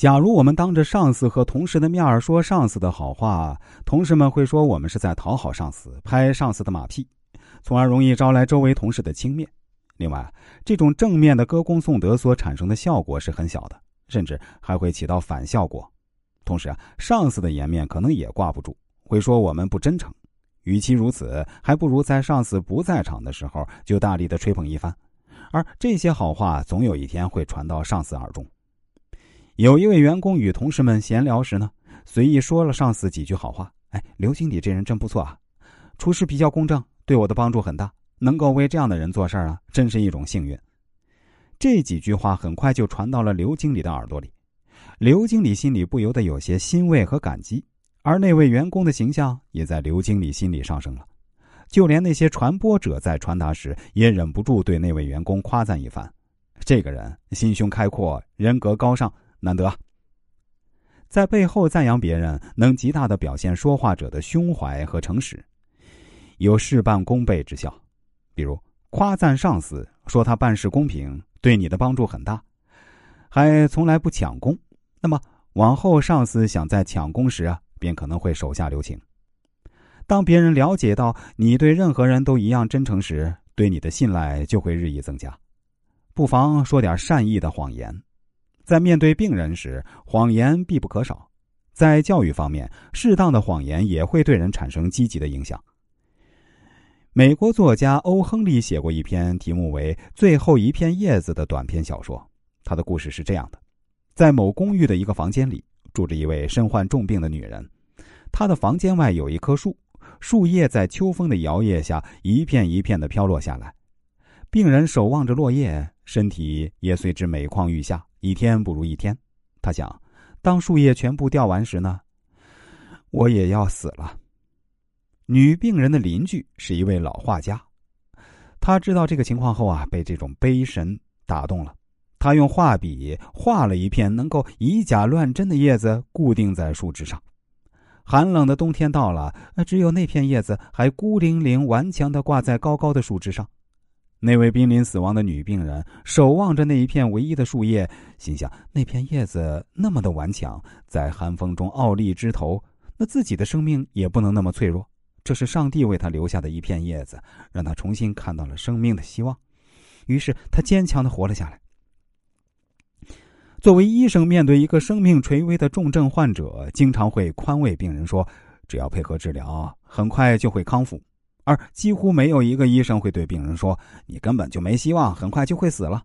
假如我们当着上司和同事的面儿说上司的好话，同事们会说我们是在讨好上司，拍上司的马屁，从而容易招来周围同事的轻蔑。另外，这种正面的歌功颂德所产生的效果是很小的，甚至还会起到反效果。同时啊，上司的颜面可能也挂不住，会说我们不真诚。与其如此，还不如在上司不在场的时候就大力的吹捧一番，而这些好话总有一天会传到上司耳中。有一位员工与同事们闲聊时呢，随意说了上司几句好话。哎，刘经理这人真不错啊，处事比较公正，对我的帮助很大。能够为这样的人做事啊，真是一种幸运。这几句话很快就传到了刘经理的耳朵里，刘经理心里不由得有些欣慰和感激，而那位员工的形象也在刘经理心里上升了。就连那些传播者在传达时，也忍不住对那位员工夸赞一番：“这个人心胸开阔，人格高尚。”难得，在背后赞扬别人，能极大的表现说话者的胸怀和诚实，有事半功倍之效。比如夸赞上司，说他办事公平，对你的帮助很大，还从来不抢功。那么往后上司想在抢功时啊，便可能会手下留情。当别人了解到你对任何人都一样真诚时，对你的信赖就会日益增加。不妨说点善意的谎言。在面对病人时，谎言必不可少。在教育方面，适当的谎言也会对人产生积极的影响。美国作家欧·亨利写过一篇题目为《最后一片叶子》的短篇小说。他的故事是这样的：在某公寓的一个房间里，住着一位身患重病的女人。她的房间外有一棵树，树叶在秋风的摇曳下一片一片的飘落下来。病人守望着落叶，身体也随之每况愈下。一天不如一天，他想，当树叶全部掉完时呢，我也要死了。女病人的邻居是一位老画家，他知道这个情况后啊，被这种悲神打动了。他用画笔画了一片能够以假乱真的叶子，固定在树枝上。寒冷的冬天到了，只有那片叶子还孤零零、顽强的挂在高高的树枝上。那位濒临死亡的女病人守望着那一片唯一的树叶，心想：那片叶子那么的顽强，在寒风中傲立枝头，那自己的生命也不能那么脆弱。这是上帝为他留下的一片叶子，让他重新看到了生命的希望。于是他坚强的活了下来。作为医生，面对一个生命垂危的重症患者，经常会宽慰病人说：“只要配合治疗，很快就会康复。”而几乎没有一个医生会对病人说：“你根本就没希望，很快就会死了。”